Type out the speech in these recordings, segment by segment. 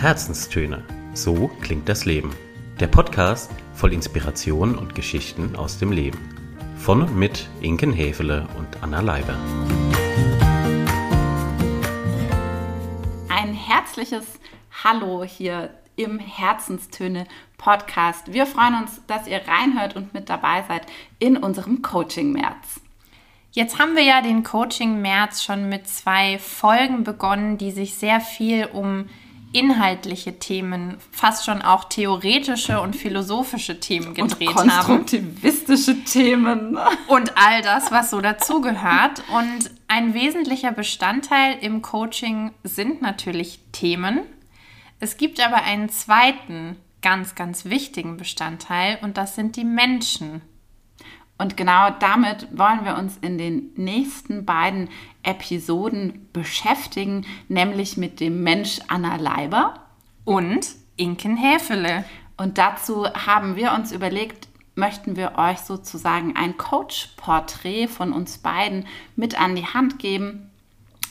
Herzenstöne. So klingt das Leben. Der Podcast voll Inspiration und Geschichten aus dem Leben. Von und mit Inken Hefele und Anna Leiber. Ein herzliches Hallo hier im Herzenstöne Podcast. Wir freuen uns, dass ihr reinhört und mit dabei seid in unserem Coaching März. Jetzt haben wir ja den Coaching März schon mit zwei Folgen begonnen, die sich sehr viel um inhaltliche Themen, fast schon auch theoretische und philosophische Themen gedreht und konstruktivistische haben. Themen. Und all das, was so dazugehört. Und ein wesentlicher Bestandteil im Coaching sind natürlich Themen. Es gibt aber einen zweiten ganz, ganz wichtigen Bestandteil und das sind die Menschen. Und genau damit wollen wir uns in den nächsten beiden Episoden beschäftigen, nämlich mit dem Mensch Anna Leiber und Inken Häfele. Und dazu haben wir uns überlegt, möchten wir euch sozusagen ein Coach-Porträt von uns beiden mit an die Hand geben,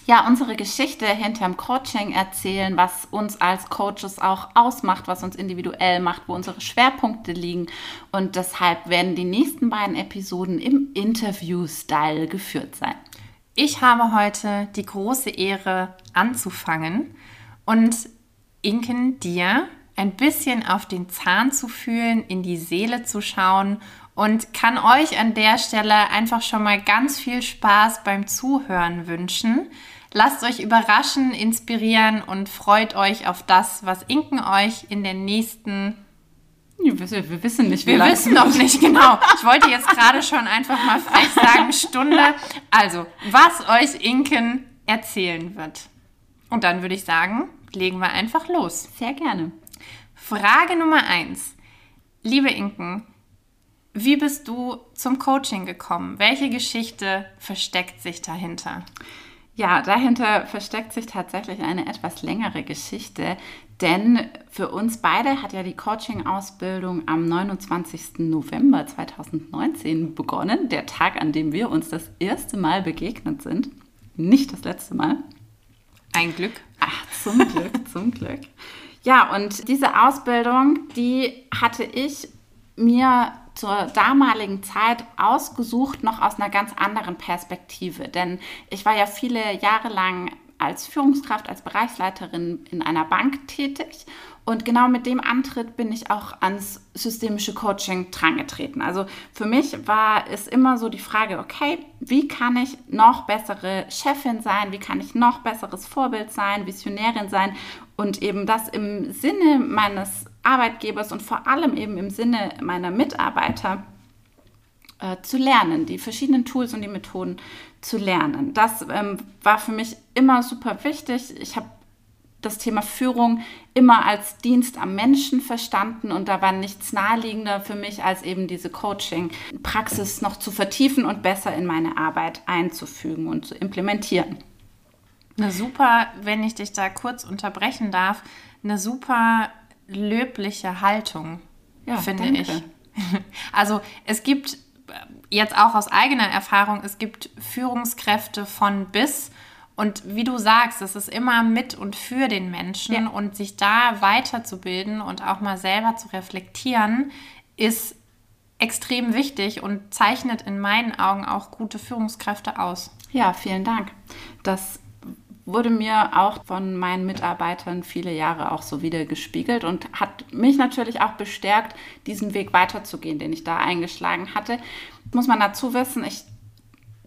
ja, unsere Geschichte hinterm Coaching erzählen, was uns als Coaches auch ausmacht, was uns individuell macht, wo unsere Schwerpunkte liegen. Und deshalb werden die nächsten beiden Episoden im Interview-Style geführt sein. Ich habe heute die große Ehre anzufangen und Inken dir ein bisschen auf den Zahn zu fühlen, in die Seele zu schauen und kann euch an der Stelle einfach schon mal ganz viel Spaß beim Zuhören wünschen. Lasst euch überraschen, inspirieren und freut euch auf das, was Inken euch in den nächsten wir wissen nicht, wie Wir wissen noch nicht, genau. Ich wollte jetzt gerade schon einfach mal frech sagen, Stunde. Also, was euch Inken erzählen wird. Und dann würde ich sagen, legen wir einfach los. Sehr gerne. Frage Nummer eins. Liebe Inken, wie bist du zum Coaching gekommen? Welche Geschichte versteckt sich dahinter? Ja, dahinter versteckt sich tatsächlich eine etwas längere Geschichte, denn für uns beide hat ja die Coaching-Ausbildung am 29. November 2019 begonnen, der Tag, an dem wir uns das erste Mal begegnet sind. Nicht das letzte Mal. Ein Glück. Ach, zum Glück, zum Glück. Ja, und diese Ausbildung, die hatte ich mir zur damaligen Zeit ausgesucht, noch aus einer ganz anderen Perspektive. Denn ich war ja viele Jahre lang als Führungskraft, als Bereichsleiterin in einer Bank tätig. Und genau mit dem Antritt bin ich auch ans systemische Coaching drangetreten. Also für mich war es immer so die Frage, okay, wie kann ich noch bessere Chefin sein? Wie kann ich noch besseres Vorbild sein, Visionärin sein? Und eben das im Sinne meines Arbeitgebers und vor allem eben im Sinne meiner Mitarbeiter äh, zu lernen, die verschiedenen Tools und die Methoden zu lernen. Das ähm, war für mich immer super wichtig. Ich habe das Thema Führung immer als Dienst am Menschen verstanden und da war nichts naheliegender für mich, als eben diese Coaching-Praxis noch zu vertiefen und besser in meine Arbeit einzufügen und zu implementieren. Eine super, wenn ich dich da kurz unterbrechen darf, eine super löbliche Haltung, ja, finde danke. ich. Also es gibt jetzt auch aus eigener Erfahrung, es gibt Führungskräfte von bis. Und wie du sagst, es ist immer mit und für den Menschen ja. und sich da weiterzubilden und auch mal selber zu reflektieren, ist extrem wichtig und zeichnet in meinen Augen auch gute Führungskräfte aus. Ja, vielen Dank. Das wurde mir auch von meinen Mitarbeitern viele Jahre auch so wieder gespiegelt und hat mich natürlich auch bestärkt, diesen Weg weiterzugehen, den ich da eingeschlagen hatte. Muss man dazu wissen, ich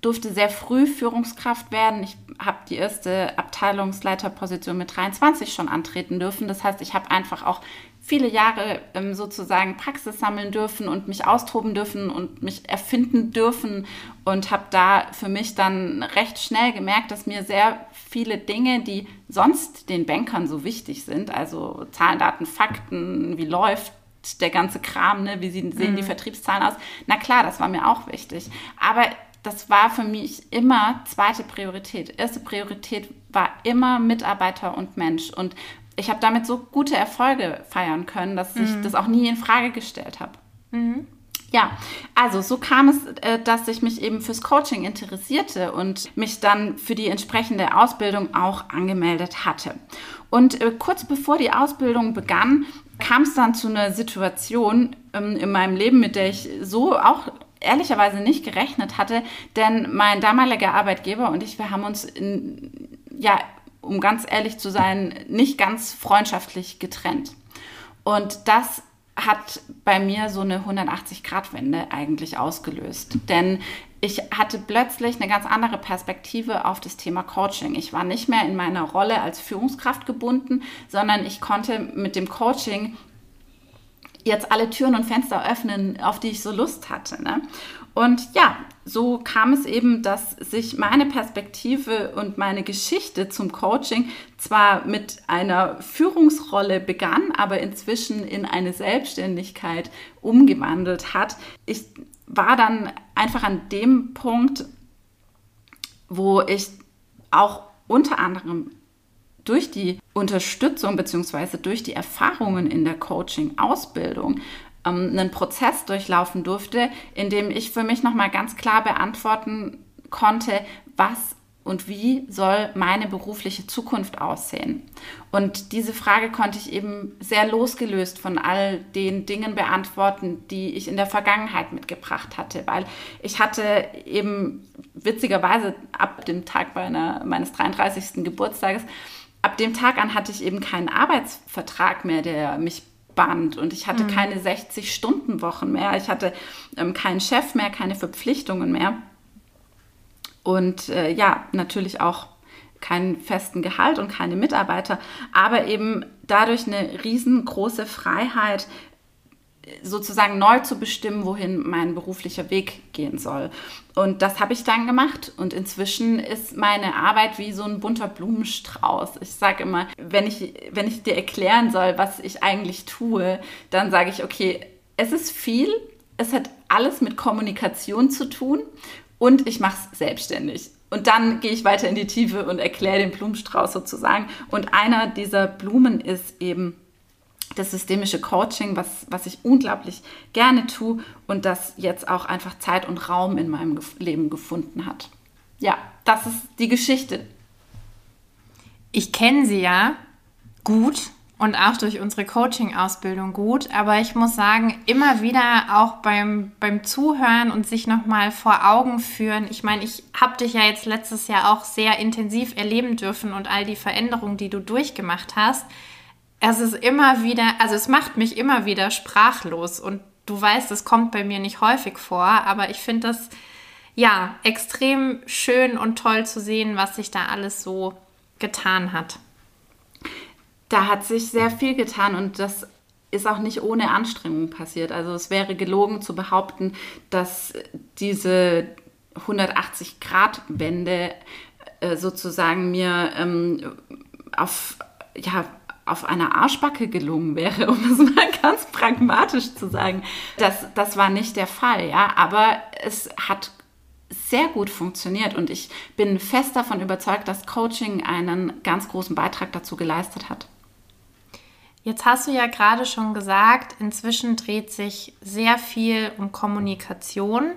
durfte sehr früh Führungskraft werden. Ich habe die erste Abteilungsleiterposition mit 23 schon antreten dürfen. Das heißt, ich habe einfach auch viele Jahre ähm, sozusagen Praxis sammeln dürfen und mich austoben dürfen und mich erfinden dürfen und habe da für mich dann recht schnell gemerkt, dass mir sehr viele Dinge, die sonst den Bankern so wichtig sind, also Zahlen, Daten, Fakten, wie läuft der ganze Kram, ne? wie sehen mhm. die Vertriebszahlen aus, na klar, das war mir auch wichtig. Aber das war für mich immer zweite Priorität. Erste Priorität war immer Mitarbeiter und Mensch. Und ich habe damit so gute Erfolge feiern können, dass mhm. ich das auch nie in Frage gestellt habe. Mhm. Ja, also so kam es, äh, dass ich mich eben fürs Coaching interessierte und mich dann für die entsprechende Ausbildung auch angemeldet hatte. Und äh, kurz bevor die Ausbildung begann, kam es dann zu einer Situation ähm, in meinem Leben, mit der ich so auch ehrlicherweise nicht gerechnet hatte, denn mein damaliger Arbeitgeber und ich, wir haben uns in, ja, um ganz ehrlich zu sein, nicht ganz freundschaftlich getrennt. Und das hat bei mir so eine 180-Grad-Wende eigentlich ausgelöst. Denn ich hatte plötzlich eine ganz andere Perspektive auf das Thema Coaching. Ich war nicht mehr in meiner Rolle als Führungskraft gebunden, sondern ich konnte mit dem Coaching jetzt alle Türen und Fenster öffnen, auf die ich so Lust hatte. Ne? Und ja, so kam es eben, dass sich meine Perspektive und meine Geschichte zum Coaching zwar mit einer Führungsrolle begann, aber inzwischen in eine Selbstständigkeit umgewandelt hat. Ich war dann einfach an dem Punkt, wo ich auch unter anderem durch die Unterstützung bzw. durch die Erfahrungen in der Coaching-Ausbildung ähm, einen Prozess durchlaufen durfte, in dem ich für mich nochmal ganz klar beantworten konnte, was und wie soll meine berufliche Zukunft aussehen? Und diese Frage konnte ich eben sehr losgelöst von all den Dingen beantworten, die ich in der Vergangenheit mitgebracht hatte, weil ich hatte eben witzigerweise ab dem Tag meiner, meines 33. Geburtstages, ab dem Tag an hatte ich eben keinen Arbeitsvertrag mehr, der mich band und ich hatte mhm. keine 60-Stunden-Wochen mehr, ich hatte ähm, keinen Chef mehr, keine Verpflichtungen mehr. Und äh, ja, natürlich auch keinen festen Gehalt und keine Mitarbeiter, aber eben dadurch eine riesengroße Freiheit, sozusagen neu zu bestimmen, wohin mein beruflicher Weg gehen soll. Und das habe ich dann gemacht und inzwischen ist meine Arbeit wie so ein bunter Blumenstrauß. Ich sage immer, wenn ich, wenn ich dir erklären soll, was ich eigentlich tue, dann sage ich, okay, es ist viel, es hat alles mit Kommunikation zu tun und ich mache es selbstständig. Und dann gehe ich weiter in die Tiefe und erkläre den Blumenstrauß sozusagen. Und einer dieser Blumen ist eben das systemische Coaching, was, was ich unglaublich gerne tue und das jetzt auch einfach Zeit und Raum in meinem Leben gefunden hat. Ja, das ist die Geschichte. Ich kenne sie ja gut und auch durch unsere Coaching-Ausbildung gut. Aber ich muss sagen, immer wieder auch beim, beim Zuhören und sich nochmal vor Augen führen. Ich meine, ich habe dich ja jetzt letztes Jahr auch sehr intensiv erleben dürfen und all die Veränderungen, die du durchgemacht hast. Es ist immer wieder, also es macht mich immer wieder sprachlos. Und du weißt, es kommt bei mir nicht häufig vor, aber ich finde das ja extrem schön und toll zu sehen, was sich da alles so getan hat da hat sich sehr viel getan und das ist auch nicht ohne Anstrengung passiert. Also es wäre gelogen zu behaupten, dass diese 180-Grad-Wende äh, sozusagen mir ähm, auf, ja, auf einer Arschbacke gelungen wäre, um es mal ganz pragmatisch zu sagen. Das, das war nicht der Fall, ja, aber es hat sehr gut funktioniert und ich bin fest davon überzeugt, dass Coaching einen ganz großen Beitrag dazu geleistet hat. Jetzt hast du ja gerade schon gesagt, inzwischen dreht sich sehr viel um Kommunikation.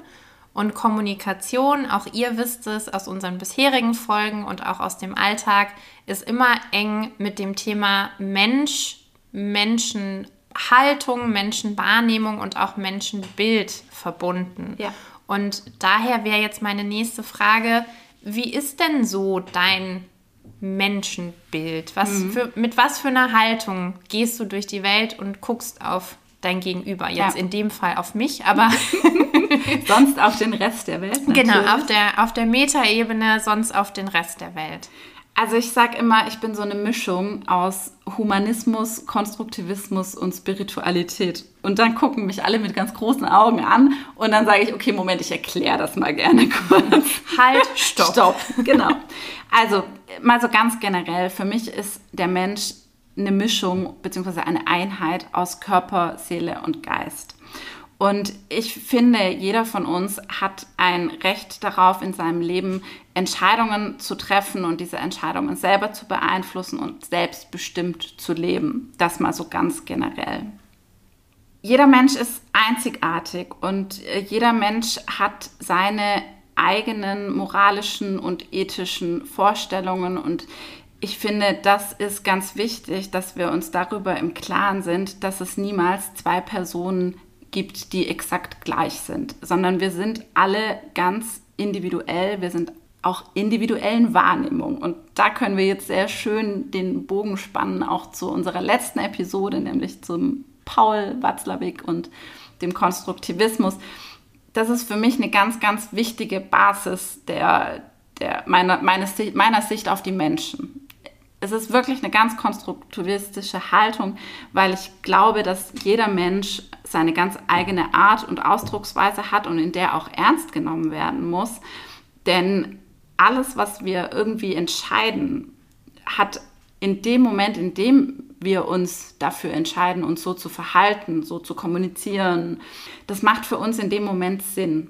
Und Kommunikation, auch ihr wisst es aus unseren bisherigen Folgen und auch aus dem Alltag, ist immer eng mit dem Thema Mensch, Menschenhaltung, Menschenwahrnehmung und auch Menschenbild verbunden. Ja. Und daher wäre jetzt meine nächste Frage, wie ist denn so dein Menschenbild? Was mhm. für, mit was für einer Haltung gehst du durch die Welt und guckst auf dein Gegenüber? Jetzt ja. in dem Fall auf mich, aber sonst auf den Rest der Welt. Natürlich. Genau, auf der, auf der Metaebene, sonst auf den Rest der Welt. Also ich sage immer, ich bin so eine Mischung aus Humanismus, Konstruktivismus und Spiritualität. Und dann gucken mich alle mit ganz großen Augen an und dann sage ich, okay, Moment, ich erkläre das mal gerne kurz. Halt, stopp. Stopp, genau. Also mal so ganz generell, für mich ist der Mensch eine Mischung bzw. eine Einheit aus Körper, Seele und Geist. Und ich finde, jeder von uns hat ein Recht darauf, in seinem Leben Entscheidungen zu treffen und diese Entscheidungen selber zu beeinflussen und selbstbestimmt zu leben. Das mal so ganz generell. jeder Mensch ist einzigartig und äh, jeder Mensch hat seine eigenen moralischen und ethischen Vorstellungen und ich finde, das ist ganz wichtig, dass wir uns darüber im Klaren sind, dass es niemals zwei Personen gibt, die exakt gleich sind, sondern wir sind alle ganz individuell, wir sind auch individuellen Wahrnehmungen. Und da können wir jetzt sehr schön den Bogen spannen, auch zu unserer letzten Episode, nämlich zum Paul Watzlawick und dem Konstruktivismus. Das ist für mich eine ganz, ganz wichtige Basis der, der, meiner, meines, meiner Sicht auf die Menschen. Es ist wirklich eine ganz konstruktivistische Haltung, weil ich glaube, dass jeder Mensch seine ganz eigene Art und Ausdrucksweise hat und in der auch ernst genommen werden muss. Denn alles, was wir irgendwie entscheiden, hat in dem Moment, in dem wir uns dafür entscheiden, uns so zu verhalten, so zu kommunizieren, das macht für uns in dem Moment Sinn.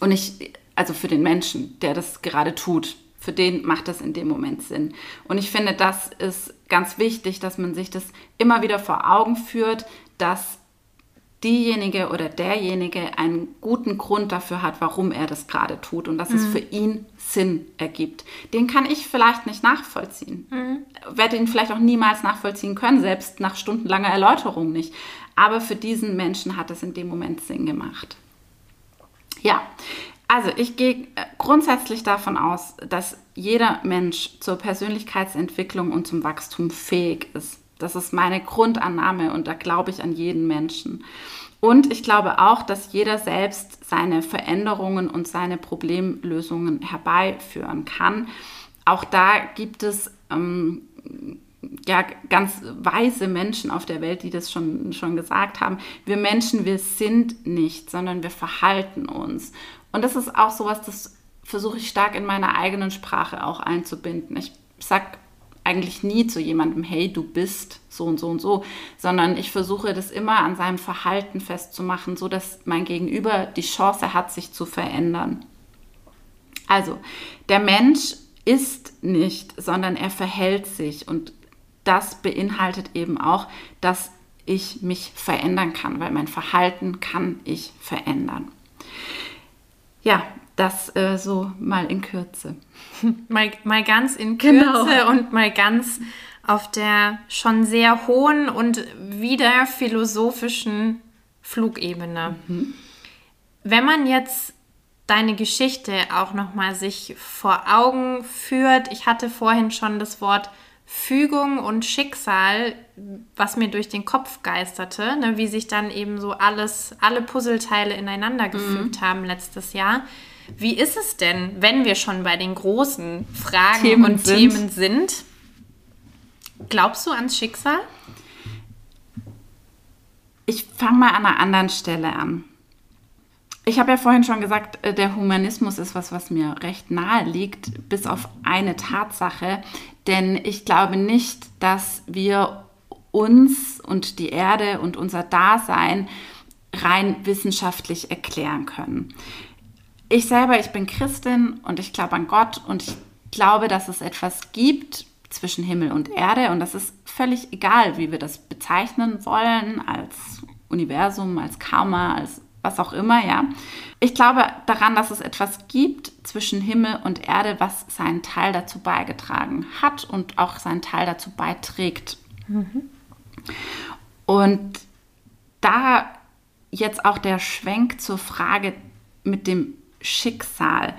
Und ich, also für den Menschen, der das gerade tut, für den macht das in dem Moment Sinn. Und ich finde, das ist ganz wichtig, dass man sich das immer wieder vor Augen führt, dass diejenige oder derjenige einen guten Grund dafür hat, warum er das gerade tut und dass mhm. es für ihn Sinn ergibt. Den kann ich vielleicht nicht nachvollziehen. Mhm. Werde ihn vielleicht auch niemals nachvollziehen können, selbst nach stundenlanger Erläuterung nicht. Aber für diesen Menschen hat es in dem Moment Sinn gemacht. Ja, also ich gehe grundsätzlich davon aus, dass jeder Mensch zur Persönlichkeitsentwicklung und zum Wachstum fähig ist. Das ist meine Grundannahme und da glaube ich an jeden Menschen. Und ich glaube auch, dass jeder selbst seine Veränderungen und seine Problemlösungen herbeiführen kann. Auch da gibt es ähm, ja, ganz weise Menschen auf der Welt, die das schon, schon gesagt haben. Wir Menschen, wir sind nicht, sondern wir verhalten uns. Und das ist auch sowas, das versuche ich stark in meiner eigenen Sprache auch einzubinden. Ich sage eigentlich nie zu jemandem, hey, du bist so und so und so, sondern ich versuche das immer an seinem Verhalten festzumachen, so dass mein Gegenüber die Chance hat, sich zu verändern. Also, der Mensch ist nicht, sondern er verhält sich und das beinhaltet eben auch, dass ich mich verändern kann, weil mein Verhalten kann ich verändern. Ja, das äh, so mal in Kürze. Mal, mal ganz in Kürze genau. und mal ganz auf der schon sehr hohen und wieder philosophischen Flugebene. Mhm. Wenn man jetzt deine Geschichte auch noch mal sich vor Augen führt, ich hatte vorhin schon das Wort Fügung und Schicksal, was mir durch den Kopf geisterte, ne, wie sich dann eben so alles, alle Puzzleteile ineinander gefügt mhm. haben letztes Jahr. Wie ist es denn, wenn wir schon bei den großen Fragen Themen und sind. Themen sind? Glaubst du ans Schicksal? Ich fange mal an einer anderen Stelle an. Ich habe ja vorhin schon gesagt, äh, der Humanismus ist was, was mir recht nahe liegt, bis auf eine Tatsache. Denn ich glaube nicht, dass wir uns und die Erde und unser Dasein rein wissenschaftlich erklären können. Ich selber, ich bin Christin und ich glaube an Gott und ich glaube, dass es etwas gibt zwischen Himmel und Erde und das ist völlig egal, wie wir das bezeichnen wollen, als Universum, als Karma, als was auch immer, ja. Ich glaube daran, dass es etwas gibt zwischen Himmel und Erde, was seinen Teil dazu beigetragen hat und auch seinen Teil dazu beiträgt. Mhm. Und da jetzt auch der Schwenk zur Frage mit dem Schicksal.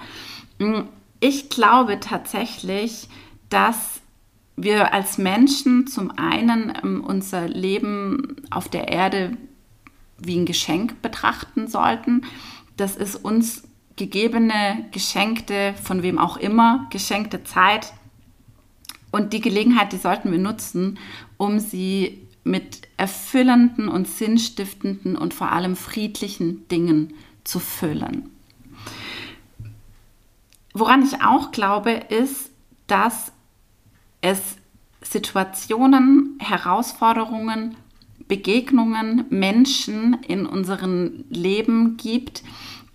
Hm, ich glaube tatsächlich, dass wir als Menschen zum einen ähm, unser Leben auf der Erde wie ein Geschenk betrachten sollten. Das ist uns gegebene, geschenkte, von wem auch immer, geschenkte Zeit. Und die Gelegenheit, die sollten wir nutzen, um sie mit erfüllenden und sinnstiftenden und vor allem friedlichen Dingen zu füllen. Woran ich auch glaube, ist, dass es Situationen, Herausforderungen, Begegnungen, Menschen in unserem Leben gibt,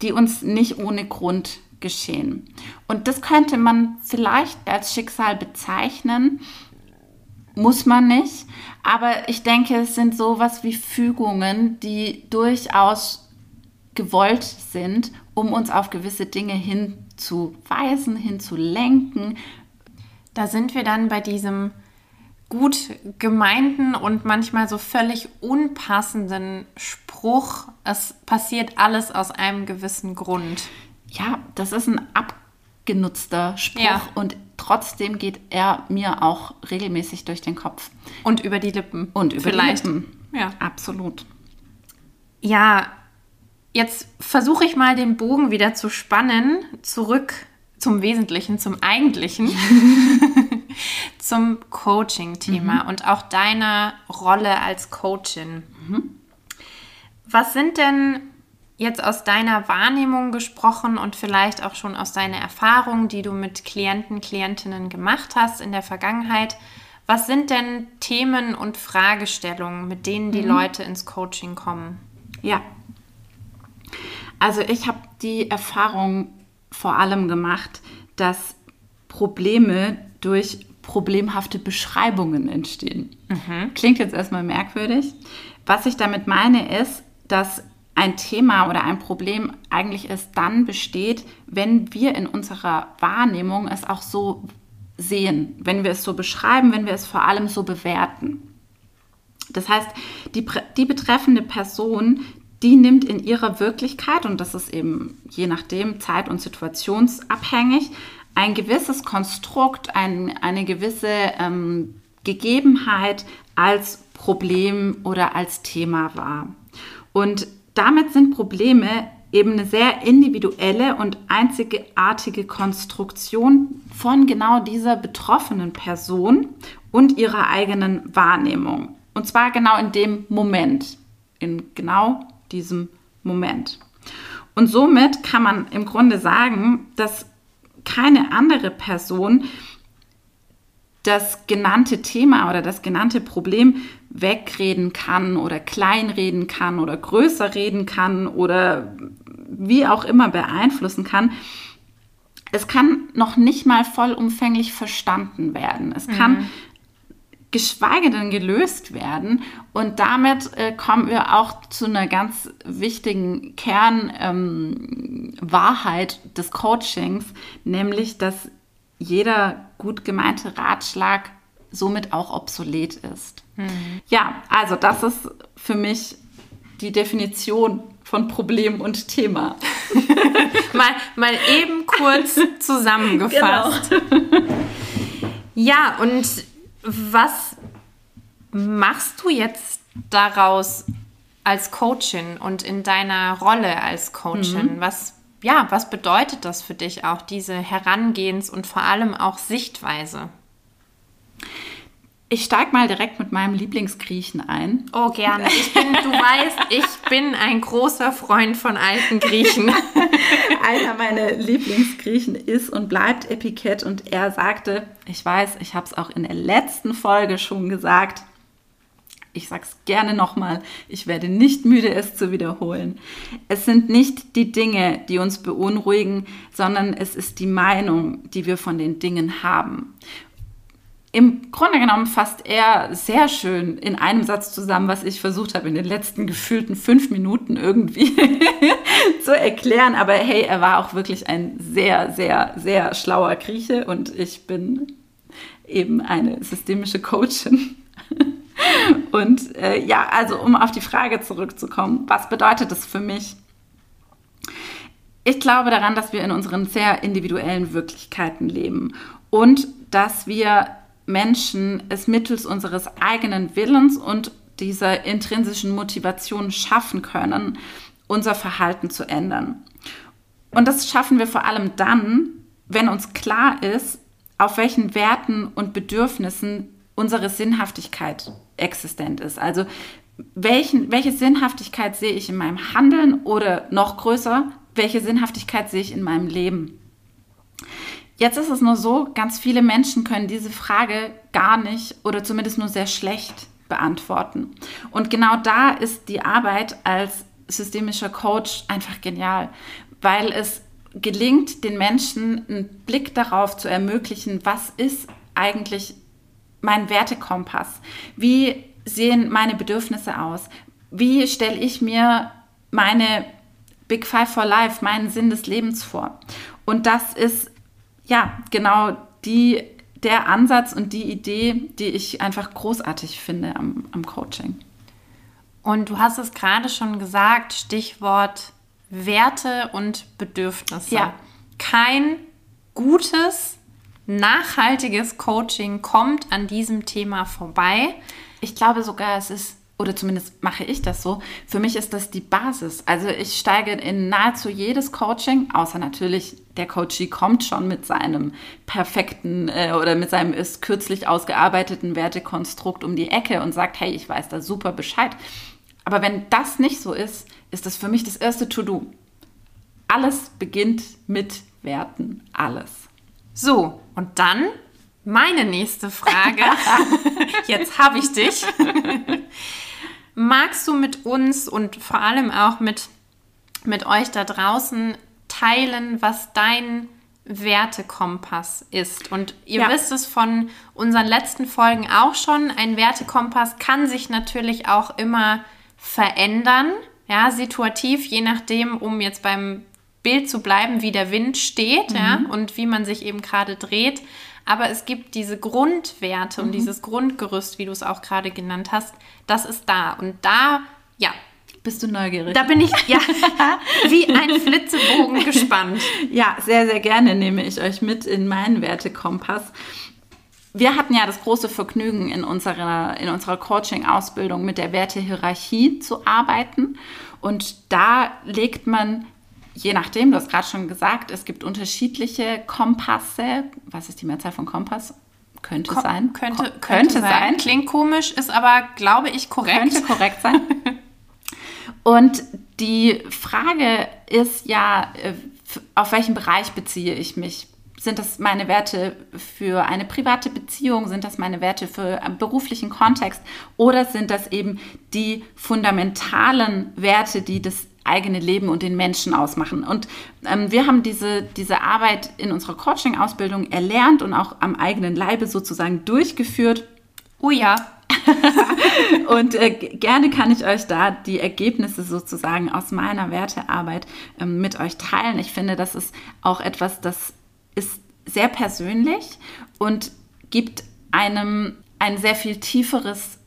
die uns nicht ohne Grund geschehen. Und das könnte man vielleicht als Schicksal bezeichnen, muss man nicht. Aber ich denke, es sind sowas wie Fügungen, die durchaus gewollt sind, um uns auf gewisse Dinge hinzuweisen, hinzulenken. Da sind wir dann bei diesem gut gemeinten und manchmal so völlig unpassenden Spruch, es passiert alles aus einem gewissen Grund. Ja, das ist ein abgenutzter Spruch ja. und trotzdem geht er mir auch regelmäßig durch den Kopf. Und über die Lippen. Und über Vielleicht. die Lippen. Ja. Absolut. Ja, jetzt versuche ich mal den Bogen wieder zu spannen, zurück zum Wesentlichen, zum Eigentlichen, zum Coaching-Thema mhm. und auch deiner Rolle als Coachin. Mhm. Was sind denn jetzt aus deiner Wahrnehmung gesprochen und vielleicht auch schon aus deiner Erfahrung, die du mit Klienten, Klientinnen gemacht hast in der Vergangenheit, was sind denn Themen und Fragestellungen, mit denen die mhm. Leute ins Coaching kommen? Ja. Also ich habe die Erfahrung vor allem gemacht, dass Probleme durch problemhafte Beschreibungen entstehen. Mhm. Klingt jetzt erstmal merkwürdig. Was ich damit meine ist, dass ein Thema oder ein Problem eigentlich erst dann besteht, wenn wir in unserer Wahrnehmung es auch so sehen, wenn wir es so beschreiben, wenn wir es vor allem so bewerten. Das heißt, die, die betreffende Person, die nimmt in ihrer Wirklichkeit, und das ist eben je nachdem zeit- und situationsabhängig, ein gewisses Konstrukt, ein, eine gewisse ähm, Gegebenheit als Problem oder als Thema wahr. Und damit sind Probleme eben eine sehr individuelle und einzigartige Konstruktion von genau dieser betroffenen Person und ihrer eigenen Wahrnehmung. Und zwar genau in dem Moment, in genau diesem Moment. Und somit kann man im Grunde sagen, dass keine andere Person das genannte Thema oder das genannte Problem wegreden kann oder kleinreden kann oder größer reden kann oder wie auch immer beeinflussen kann. Es kann noch nicht mal vollumfänglich verstanden werden. Es kann mhm geschweige denn gelöst werden. Und damit äh, kommen wir auch zu einer ganz wichtigen Kernwahrheit ähm, des Coachings, nämlich dass jeder gut gemeinte Ratschlag somit auch obsolet ist. Mhm. Ja, also das ist für mich die Definition von Problem und Thema. mal, mal eben kurz zusammengefasst. Genau. Ja, und was machst du jetzt daraus als Coachin und in deiner Rolle als Coachin? Mhm. Was, ja, was bedeutet das für dich auch, diese Herangehens- und vor allem auch Sichtweise? Ich steige mal direkt mit meinem Lieblingsgriechen ein. Oh, gerne. Ich bin, du weißt, ich bin ein großer Freund von alten Griechen. Einer meiner Lieblingsgriechen ist und bleibt Epiket und er sagte, ich weiß, ich habe es auch in der letzten Folge schon gesagt, ich sage es gerne nochmal, ich werde nicht müde, es zu wiederholen. Es sind nicht die Dinge, die uns beunruhigen, sondern es ist die Meinung, die wir von den Dingen haben im Grunde genommen fasst er sehr schön in einem Satz zusammen, was ich versucht habe, in den letzten gefühlten fünf Minuten irgendwie zu erklären. Aber hey, er war auch wirklich ein sehr, sehr, sehr schlauer Grieche und ich bin eben eine systemische Coachin. und äh, ja, also um auf die Frage zurückzukommen, was bedeutet es für mich? Ich glaube daran, dass wir in unseren sehr individuellen Wirklichkeiten leben und dass wir Menschen es mittels unseres eigenen Willens und dieser intrinsischen Motivation schaffen können, unser Verhalten zu ändern. Und das schaffen wir vor allem dann, wenn uns klar ist, auf welchen Werten und Bedürfnissen unsere Sinnhaftigkeit existent ist. Also welchen, welche Sinnhaftigkeit sehe ich in meinem Handeln oder noch größer, welche Sinnhaftigkeit sehe ich in meinem Leben? Jetzt ist es nur so, ganz viele Menschen können diese Frage gar nicht oder zumindest nur sehr schlecht beantworten. Und genau da ist die Arbeit als systemischer Coach einfach genial, weil es gelingt, den Menschen einen Blick darauf zu ermöglichen, was ist eigentlich mein Wertekompass? Wie sehen meine Bedürfnisse aus? Wie stelle ich mir meine Big Five for Life, meinen Sinn des Lebens vor? Und das ist ja genau die, der Ansatz und die Idee, die ich einfach großartig finde am, am Coaching. Und du hast es gerade schon gesagt, Stichwort Werte und Bedürfnisse. Ja. Kein gutes, nachhaltiges Coaching kommt an diesem Thema vorbei. Ich glaube sogar, es ist, oder zumindest mache ich das so, für mich ist das die Basis. Also ich steige in nahezu jedes Coaching, außer natürlich der Coachee kommt schon mit seinem perfekten äh, oder mit seinem ist kürzlich ausgearbeiteten Wertekonstrukt um die Ecke und sagt, hey, ich weiß da super Bescheid. Aber wenn das nicht so ist, ist das für mich das erste To-Do. Alles beginnt mit Werten. Alles. So, und dann meine nächste Frage. Jetzt habe ich dich. Magst du mit uns und vor allem auch mit, mit euch da draußen teilen, was dein Wertekompass ist. Und ihr ja. wisst es von unseren letzten Folgen auch schon, ein Wertekompass kann sich natürlich auch immer verändern, ja, situativ, je nachdem, um jetzt beim Bild zu bleiben, wie der Wind steht, mhm. ja, und wie man sich eben gerade dreht. Aber es gibt diese Grundwerte mhm. und dieses Grundgerüst, wie du es auch gerade genannt hast, das ist da. Und da, ja. Bist du neugierig? Da bin ich, ja, wie ein Flitzebogen gespannt. Ja, sehr, sehr gerne nehme ich euch mit in meinen Wertekompass wir hatten ja das große Vergnügen, in unserer, in unserer Coaching-Ausbildung mit der Wertehierarchie zu arbeiten. Und da legt man, je nachdem, du hast gerade schon gesagt, es gibt unterschiedliche Kompasse. Was ist die Mehrzahl von Kompass? Könnte Ko sein. Könnte, könnte, könnte sein. sein. Klingt komisch, ist aber, glaube ich, korrekt. Könnte korrekt sein. Und die Frage ist ja, äh, auf welchen Bereich beziehe ich mich? sind das meine Werte für eine private Beziehung? Sind das meine Werte für einen beruflichen Kontext? Oder sind das eben die fundamentalen Werte, die das eigene Leben und den Menschen ausmachen? Und ähm, wir haben diese, diese Arbeit in unserer Coaching-Ausbildung erlernt und auch am eigenen Leibe sozusagen durchgeführt. Oh ja. und äh, gerne kann ich euch da die Ergebnisse sozusagen aus meiner Wertearbeit ähm, mit euch teilen. Ich finde, das ist auch etwas, das ist sehr persönlich und gibt einem ein sehr viel tieferes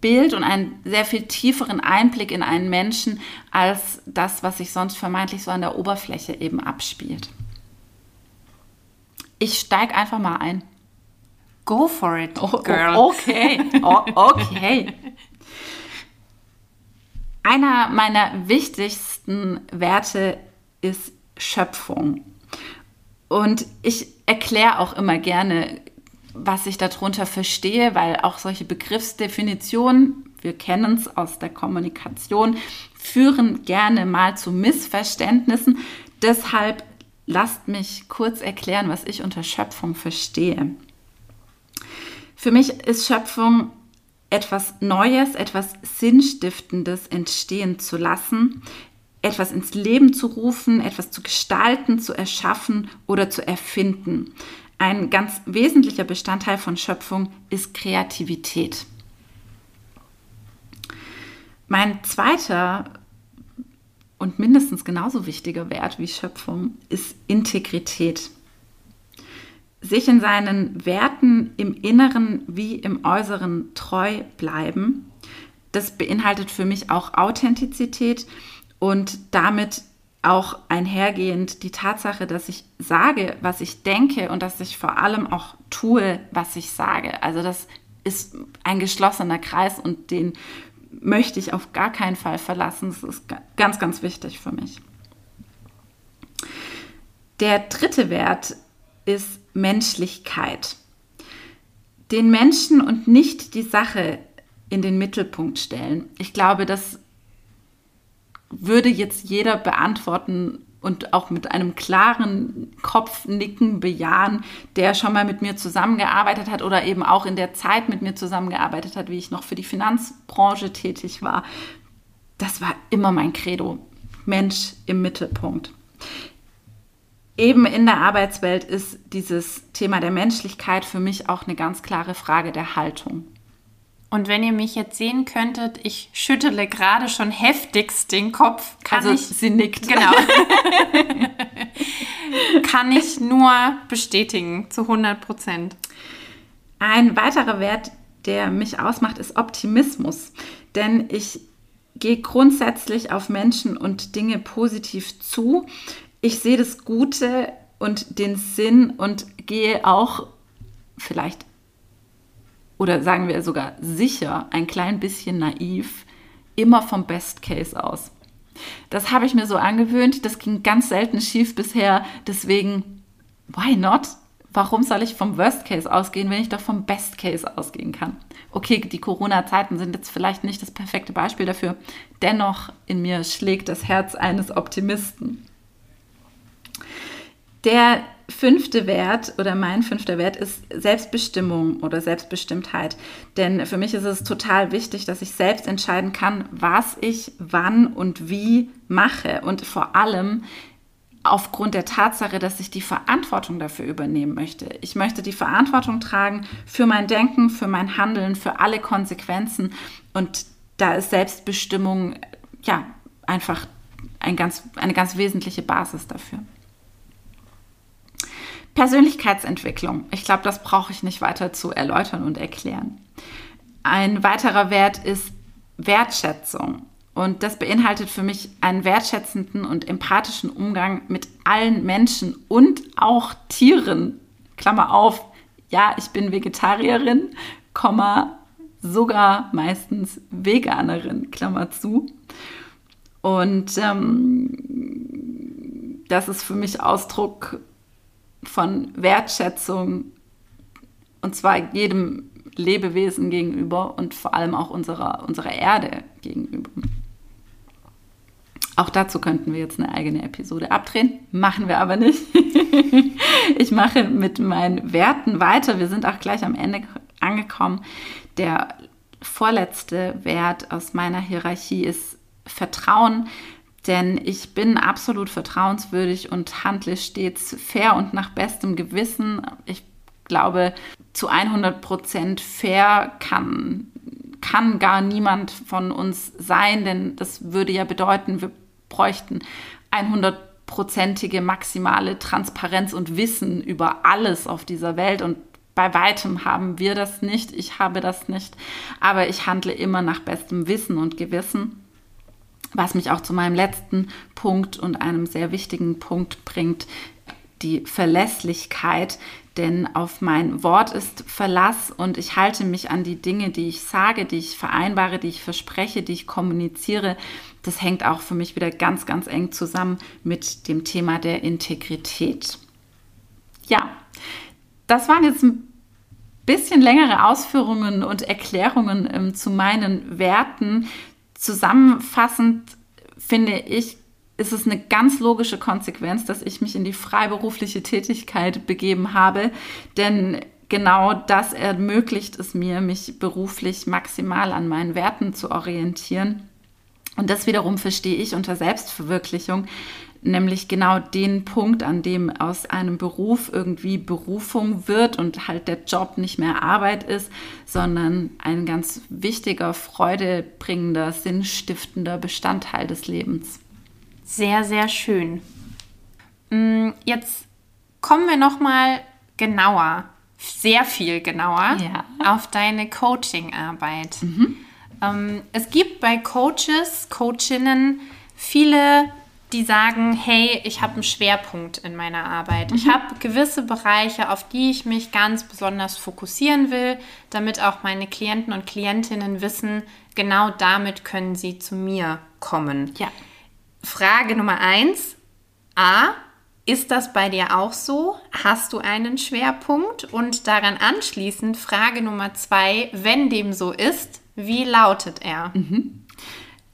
Bild und einen sehr viel tieferen Einblick in einen Menschen als das, was sich sonst vermeintlich so an der Oberfläche eben abspielt. Ich steige einfach mal ein. Go for it, oh, girl. Oh, okay, oh, okay. Einer meiner wichtigsten Werte ist Schöpfung. Und ich erkläre auch immer gerne, was ich darunter verstehe, weil auch solche Begriffsdefinitionen, wir kennen es aus der Kommunikation, führen gerne mal zu Missverständnissen. Deshalb lasst mich kurz erklären, was ich unter Schöpfung verstehe. Für mich ist Schöpfung etwas Neues, etwas Sinnstiftendes entstehen zu lassen, etwas ins Leben zu rufen, etwas zu gestalten, zu erschaffen oder zu erfinden. Ein ganz wesentlicher Bestandteil von Schöpfung ist Kreativität. Mein zweiter und mindestens genauso wichtiger Wert wie Schöpfung ist Integrität. Sich in seinen Werten im Inneren wie im Äußeren treu bleiben, das beinhaltet für mich auch Authentizität und damit auch einhergehend die Tatsache, dass ich sage, was ich denke und dass ich vor allem auch tue, was ich sage. Also das ist ein geschlossener Kreis und den möchte ich auf gar keinen Fall verlassen. Das ist ganz, ganz wichtig für mich. Der dritte Wert ist Menschlichkeit. Den Menschen und nicht die Sache in den Mittelpunkt stellen. Ich glaube, das würde jetzt jeder beantworten und auch mit einem klaren Kopfnicken bejahen, der schon mal mit mir zusammengearbeitet hat oder eben auch in der Zeit mit mir zusammengearbeitet hat, wie ich noch für die Finanzbranche tätig war. Das war immer mein Credo. Mensch im Mittelpunkt. eben in der Arbeitswelt ist dieses Thema der Menschlichkeit für mich auch eine ganz klare Frage der Haltung. Und wenn ihr mich jetzt sehen könntet, ich schüttele gerade schon heftigst den Kopf. Kann also ich, sie nickt. Genau. kann ich nur bestätigen, zu 100 Prozent. Ein weiterer Wert, der mich ausmacht, ist Optimismus. Denn ich gehe grundsätzlich auf Menschen und Dinge positiv zu. Ich sehe das Gute und den Sinn und gehe auch vielleicht oder sagen wir sogar sicher ein klein bisschen naiv immer vom Best Case aus. Das habe ich mir so angewöhnt, das ging ganz selten schief bisher, deswegen why not? Warum soll ich vom Worst Case ausgehen, wenn ich doch vom Best Case ausgehen kann? Okay, die Corona-Zeiten sind jetzt vielleicht nicht das perfekte Beispiel dafür. Dennoch in mir schlägt das Herz eines Optimisten. Der fünfte Wert oder mein fünfter Wert ist Selbstbestimmung oder Selbstbestimmtheit. Denn für mich ist es total wichtig, dass ich selbst entscheiden kann, was ich wann und wie mache. Und vor allem aufgrund der Tatsache, dass ich die Verantwortung dafür übernehmen möchte. Ich möchte die Verantwortung tragen für mein Denken, für mein Handeln, für alle Konsequenzen. Und da ist Selbstbestimmung ja einfach ein ganz, eine ganz wesentliche Basis dafür. Persönlichkeitsentwicklung. Ich glaube, das brauche ich nicht weiter zu erläutern und erklären. Ein weiterer Wert ist Wertschätzung. Und das beinhaltet für mich einen wertschätzenden und empathischen Umgang mit allen Menschen und auch Tieren. Klammer auf, ja, ich bin Vegetarierin, Komma, sogar meistens Veganerin, Klammer zu. Und ähm, das ist für mich Ausdruck von Wertschätzung und zwar jedem Lebewesen gegenüber und vor allem auch unserer, unserer Erde gegenüber. Auch dazu könnten wir jetzt eine eigene Episode abdrehen, machen wir aber nicht. ich mache mit meinen Werten weiter. Wir sind auch gleich am Ende angekommen. Der vorletzte Wert aus meiner Hierarchie ist Vertrauen, denn ich bin absolut vertrauenswürdig und handle stets fair und nach bestem Gewissen. Ich glaube, zu 100 Prozent fair kann, kann gar niemand von uns sein, denn das würde ja bedeuten, wir bräuchten 100-prozentige maximale Transparenz und Wissen über alles auf dieser Welt. Und bei weitem haben wir das nicht, ich habe das nicht, aber ich handle immer nach bestem Wissen und Gewissen, was mich auch zu meinem letzten Punkt und einem sehr wichtigen Punkt bringt, die Verlässlichkeit, denn auf mein Wort ist Verlass und ich halte mich an die Dinge, die ich sage, die ich vereinbare, die ich verspreche, die ich kommuniziere das hängt auch für mich wieder ganz, ganz eng zusammen mit dem Thema der Integrität. Ja, das waren jetzt ein bisschen längere Ausführungen und Erklärungen ähm, zu meinen Werten. Zusammenfassend finde ich, ist es eine ganz logische Konsequenz, dass ich mich in die freiberufliche Tätigkeit begeben habe, denn genau das ermöglicht es mir, mich beruflich maximal an meinen Werten zu orientieren. Und das wiederum verstehe ich unter Selbstverwirklichung, nämlich genau den Punkt, an dem aus einem Beruf irgendwie Berufung wird und halt der Job nicht mehr Arbeit ist, sondern ein ganz wichtiger, freudebringender, sinnstiftender Bestandteil des Lebens. Sehr, sehr schön. Mm, jetzt kommen wir noch mal genauer, sehr viel genauer ja. auf deine Coaching-Arbeit. Mhm. Ähm, es gibt bei Coaches, Coachinnen viele, die sagen, hey, ich habe einen Schwerpunkt in meiner Arbeit. Mhm. Ich habe gewisse Bereiche, auf die ich mich ganz besonders fokussieren will, damit auch meine Klienten und Klientinnen wissen, genau damit können sie zu mir kommen. Ja. Frage Nummer eins. A, ist das bei dir auch so? Hast du einen Schwerpunkt? Und daran anschließend Frage Nummer zwei, wenn dem so ist, wie lautet er? Mhm.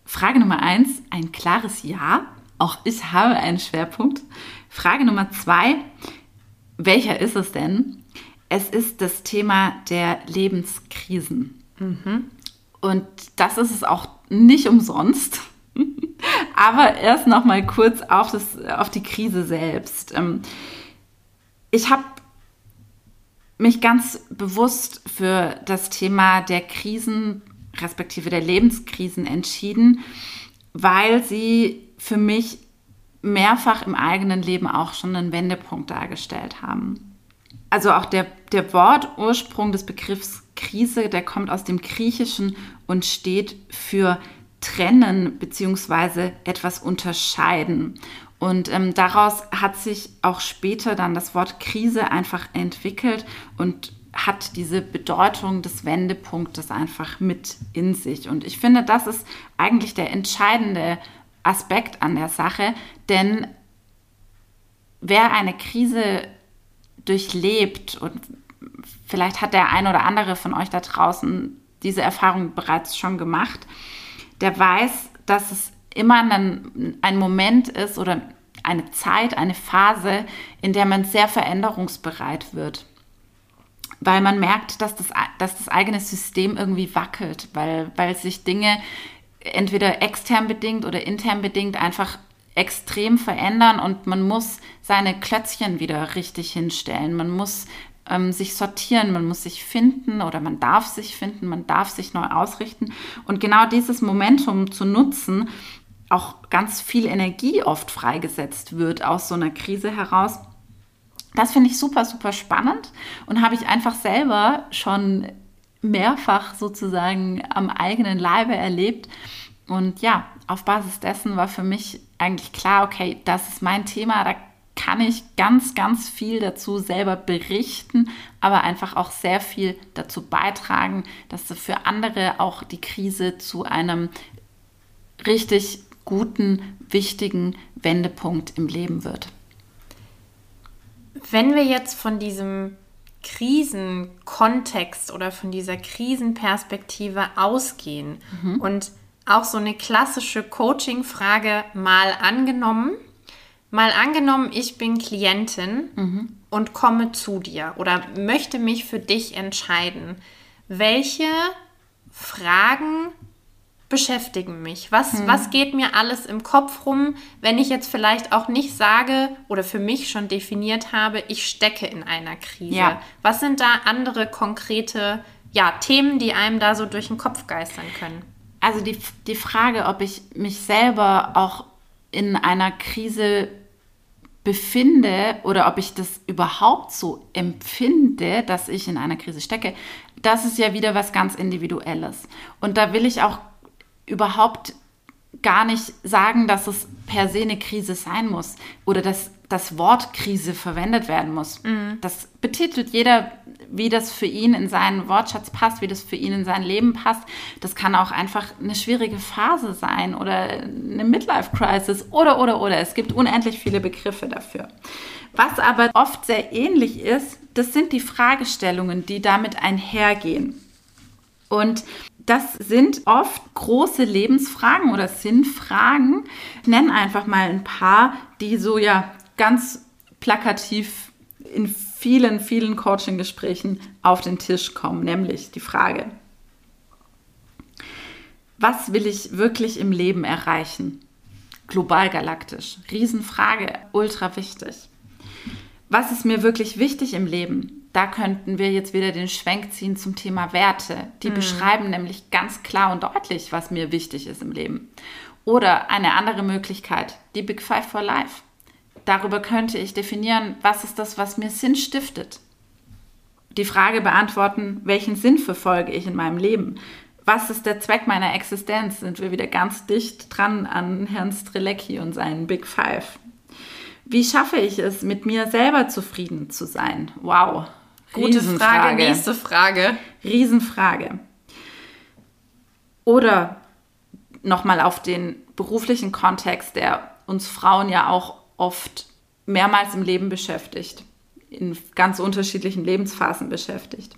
Frage Nummer eins, ein klares Ja. Auch ich habe einen Schwerpunkt. Frage Nummer zwei, welcher ist es denn? Es ist das Thema der Lebenskrisen. Mhm. Und das ist es auch nicht umsonst. Aber erst noch mal kurz auf, das, auf die Krise selbst. Ähm, ich habe mich ganz bewusst für das Thema der Krisen respektive der Lebenskrisen entschieden, weil sie für mich mehrfach im eigenen Leben auch schon einen Wendepunkt dargestellt haben. Also auch der, der Wortursprung des Begriffs Krise, der kommt aus dem Griechischen und steht für trennen bzw. etwas unterscheiden. Und ähm, daraus hat sich auch später dann das Wort Krise einfach entwickelt und hat diese Bedeutung des Wendepunktes einfach mit in sich. Und ich finde, das ist eigentlich der entscheidende Aspekt an der Sache, denn wer eine Krise durchlebt und vielleicht hat der ein oder andere von euch da draußen diese Erfahrung bereits schon gemacht, der weiß, dass es immer ein, ein Moment ist oder eine Zeit, eine Phase, in der man sehr veränderungsbereit wird. Weil man merkt, dass das, dass das eigene System irgendwie wackelt, weil, weil sich Dinge entweder extern bedingt oder intern bedingt einfach extrem verändern und man muss seine Klötzchen wieder richtig hinstellen. Man muss ähm, sich sortieren, man muss sich finden oder man darf sich finden, man darf sich neu ausrichten. Und genau dieses Momentum zu nutzen, auch ganz viel Energie oft freigesetzt wird aus so einer Krise heraus. Das finde ich super, super spannend und habe ich einfach selber schon mehrfach sozusagen am eigenen Leibe erlebt. Und ja, auf Basis dessen war für mich eigentlich klar, okay, das ist mein Thema, da kann ich ganz, ganz viel dazu selber berichten, aber einfach auch sehr viel dazu beitragen, dass für andere auch die Krise zu einem richtig guten, wichtigen Wendepunkt im Leben wird. Wenn wir jetzt von diesem Krisenkontext oder von dieser Krisenperspektive ausgehen mhm. und auch so eine klassische Coaching-Frage mal angenommen, mal angenommen, ich bin Klientin mhm. und komme zu dir oder möchte mich für dich entscheiden, welche Fragen beschäftigen mich? Was, hm. was geht mir alles im Kopf rum, wenn ich jetzt vielleicht auch nicht sage oder für mich schon definiert habe, ich stecke in einer Krise? Ja. Was sind da andere konkrete ja, Themen, die einem da so durch den Kopf geistern können? Also die, die Frage, ob ich mich selber auch in einer Krise befinde oder ob ich das überhaupt so empfinde, dass ich in einer Krise stecke, das ist ja wieder was ganz Individuelles. Und da will ich auch überhaupt gar nicht sagen, dass es per se eine Krise sein muss oder dass das Wort Krise verwendet werden muss. Mhm. Das betitelt jeder, wie das für ihn in seinen Wortschatz passt, wie das für ihn in sein Leben passt. Das kann auch einfach eine schwierige Phase sein oder eine Midlife-Crisis oder, oder, oder. Es gibt unendlich viele Begriffe dafür. Was aber oft sehr ähnlich ist, das sind die Fragestellungen, die damit einhergehen. Und das sind oft große Lebensfragen oder Sinnfragen. Ich nenne einfach mal ein paar, die so ja ganz plakativ in vielen, vielen Coaching-Gesprächen auf den Tisch kommen, nämlich die Frage, was will ich wirklich im Leben erreichen? Global galaktisch. Riesenfrage, ultra wichtig. Was ist mir wirklich wichtig im Leben? Da könnten wir jetzt wieder den Schwenk ziehen zum Thema Werte. Die mhm. beschreiben nämlich ganz klar und deutlich, was mir wichtig ist im Leben. Oder eine andere Möglichkeit, die Big Five for Life. Darüber könnte ich definieren, was ist das, was mir Sinn stiftet. Die Frage beantworten, welchen Sinn verfolge ich in meinem Leben? Was ist der Zweck meiner Existenz? Sind wir wieder ganz dicht dran an Herrn Strelecki und seinen Big Five. Wie schaffe ich es, mit mir selber zufrieden zu sein? Wow, Gute Frage, nächste Frage. Riesenfrage. Oder nochmal auf den beruflichen Kontext, der uns Frauen ja auch oft mehrmals im Leben beschäftigt, in ganz unterschiedlichen Lebensphasen beschäftigt.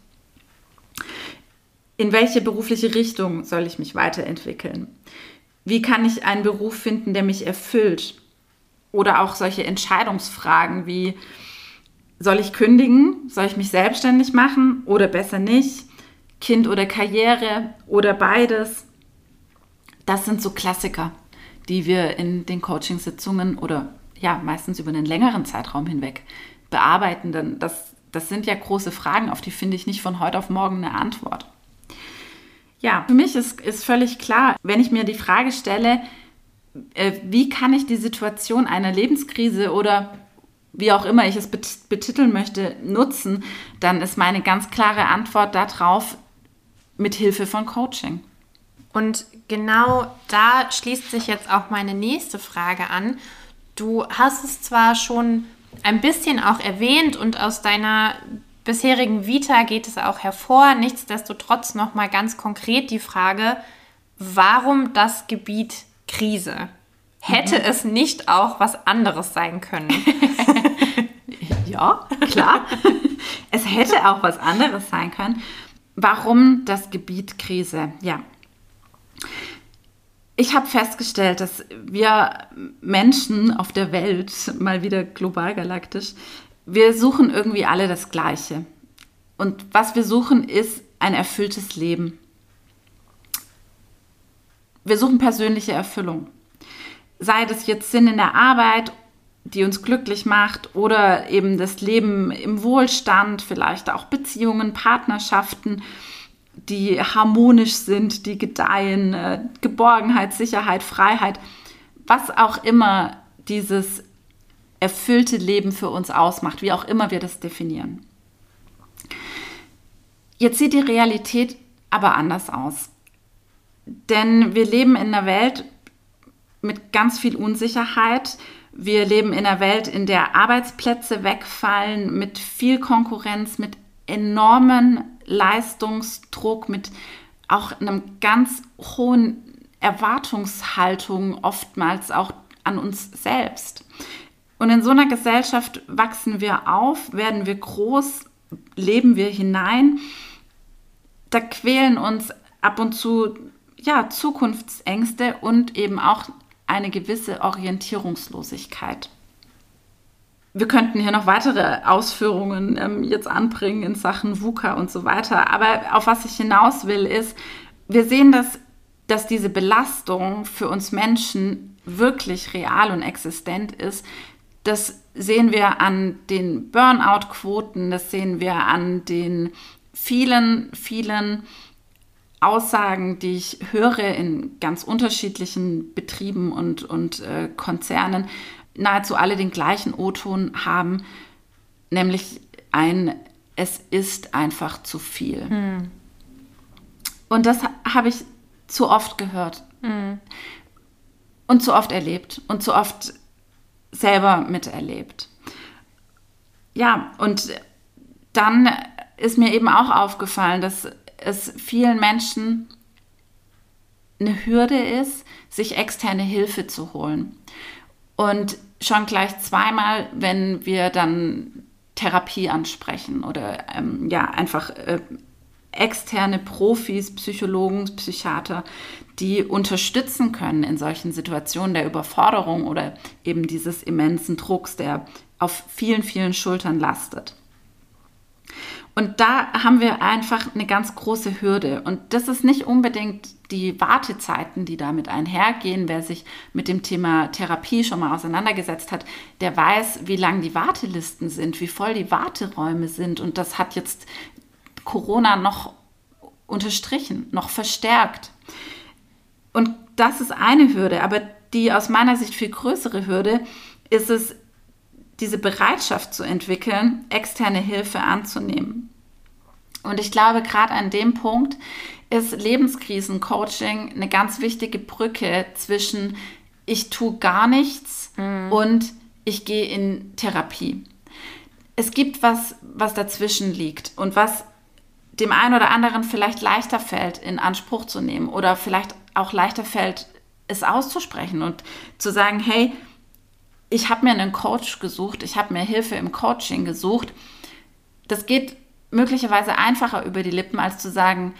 In welche berufliche Richtung soll ich mich weiterentwickeln? Wie kann ich einen Beruf finden, der mich erfüllt? Oder auch solche Entscheidungsfragen wie, soll ich kündigen? Soll ich mich selbstständig machen oder besser nicht? Kind oder Karriere oder beides? Das sind so Klassiker, die wir in den Coachingsitzungen oder ja, meistens über einen längeren Zeitraum hinweg bearbeiten, dann das, das sind ja große Fragen, auf die finde ich nicht von heute auf morgen eine Antwort. Ja, für mich ist, ist völlig klar, wenn ich mir die Frage stelle, äh, wie kann ich die Situation einer Lebenskrise oder wie auch immer ich es betiteln möchte, nutzen, dann ist meine ganz klare Antwort darauf mit Hilfe von Coaching. Und genau da schließt sich jetzt auch meine nächste Frage an. Du hast es zwar schon ein bisschen auch erwähnt und aus deiner bisherigen Vita geht es auch hervor, nichtsdestotrotz noch mal ganz konkret die Frage, warum das Gebiet Krise? Hätte mhm. es nicht auch was anderes sein können? ja, klar. es hätte auch was anderes sein können. Warum das Gebiet Krise? Ja. Ich habe festgestellt, dass wir Menschen auf der Welt, mal wieder global galaktisch, wir suchen irgendwie alle das Gleiche. Und was wir suchen, ist ein erfülltes Leben. Wir suchen persönliche Erfüllung sei das jetzt Sinn in der Arbeit, die uns glücklich macht, oder eben das Leben im Wohlstand, vielleicht auch Beziehungen, Partnerschaften, die harmonisch sind, die gedeihen, äh, Geborgenheit, Sicherheit, Freiheit, was auch immer dieses erfüllte Leben für uns ausmacht, wie auch immer wir das definieren. Jetzt sieht die Realität aber anders aus. Denn wir leben in einer Welt, mit ganz viel Unsicherheit. Wir leben in einer Welt, in der Arbeitsplätze wegfallen, mit viel Konkurrenz, mit enormen Leistungsdruck, mit auch einem ganz hohen Erwartungshaltung, oftmals auch an uns selbst. Und in so einer Gesellschaft wachsen wir auf, werden wir groß, leben wir hinein. Da quälen uns ab und zu ja, Zukunftsängste und eben auch eine gewisse Orientierungslosigkeit. Wir könnten hier noch weitere Ausführungen ähm, jetzt anbringen in Sachen VUCA und so weiter. Aber auf was ich hinaus will, ist, wir sehen, dass, dass diese Belastung für uns Menschen wirklich real und existent ist. Das sehen wir an den Burnout-Quoten, das sehen wir an den vielen, vielen Aussagen, die ich höre in ganz unterschiedlichen Betrieben und, und äh, Konzernen, nahezu alle den gleichen O-Ton haben, nämlich ein, es ist einfach zu viel. Hm. Und das habe ich zu oft gehört hm. und zu oft erlebt und zu oft selber miterlebt. Ja, und dann ist mir eben auch aufgefallen, dass es vielen Menschen eine Hürde ist, sich externe Hilfe zu holen. Und schon gleich zweimal, wenn wir dann Therapie ansprechen oder ähm, ja, einfach äh, externe Profis, Psychologen, Psychiater, die unterstützen können in solchen Situationen der Überforderung oder eben dieses immensen Drucks, der auf vielen, vielen Schultern lastet. Und da haben wir einfach eine ganz große Hürde. Und das ist nicht unbedingt die Wartezeiten, die damit einhergehen. Wer sich mit dem Thema Therapie schon mal auseinandergesetzt hat, der weiß, wie lang die Wartelisten sind, wie voll die Warteräume sind. Und das hat jetzt Corona noch unterstrichen, noch verstärkt. Und das ist eine Hürde, aber die aus meiner Sicht viel größere Hürde ist es, diese Bereitschaft zu entwickeln, externe Hilfe anzunehmen. Und ich glaube, gerade an dem Punkt ist Lebenskrisencoaching eine ganz wichtige Brücke zwischen ich tue gar nichts mhm. und ich gehe in Therapie. Es gibt was, was dazwischen liegt und was dem einen oder anderen vielleicht leichter fällt, in Anspruch zu nehmen oder vielleicht auch leichter fällt, es auszusprechen und zu sagen, hey, ich habe mir einen Coach gesucht, ich habe mir Hilfe im Coaching gesucht. Das geht möglicherweise einfacher über die Lippen, als zu sagen,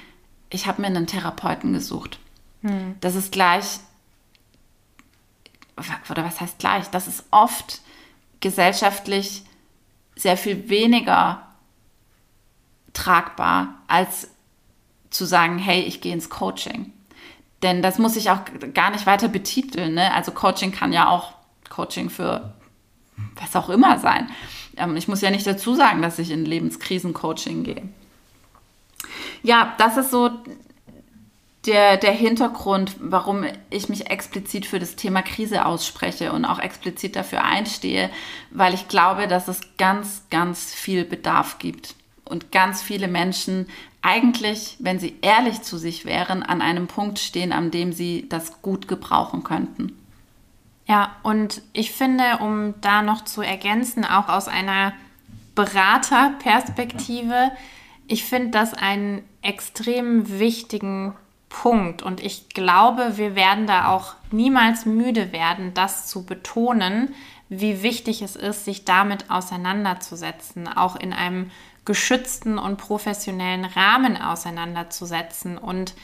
ich habe mir einen Therapeuten gesucht. Hm. Das ist gleich, oder was heißt gleich? Das ist oft gesellschaftlich sehr viel weniger tragbar, als zu sagen, hey, ich gehe ins Coaching. denn das muss ich auch gar nicht weiter betiteln. Ne? Also Coaching kann ja auch Coaching für was auch immer sein. Ähm, ich muss ja nicht dazu sagen, dass ich in Lebenskrisen-Coaching gehe. Ja, das ist so der, der Hintergrund, warum ich mich explizit für das Thema Krise ausspreche und auch explizit dafür einstehe, weil ich glaube, dass es ganz, ganz viel Bedarf gibt und ganz viele Menschen eigentlich, wenn sie ehrlich zu sich wären, an einem Punkt stehen, an dem sie das gut gebrauchen könnten. Ja, und ich finde, um da noch zu ergänzen, auch aus einer Beraterperspektive, ich finde das einen extrem wichtigen Punkt. Und ich glaube, wir werden da auch niemals müde werden, das zu betonen, wie wichtig es ist, sich damit auseinanderzusetzen, auch in einem geschützten und professionellen Rahmen auseinanderzusetzen. Und